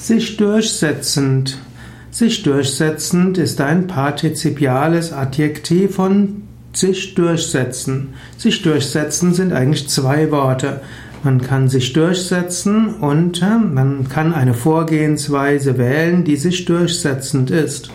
Sich durchsetzend. Sich durchsetzend ist ein partizipiales Adjektiv von sich durchsetzen. Sich durchsetzen sind eigentlich zwei Worte. Man kann sich durchsetzen und äh, man kann eine Vorgehensweise wählen, die sich durchsetzend ist.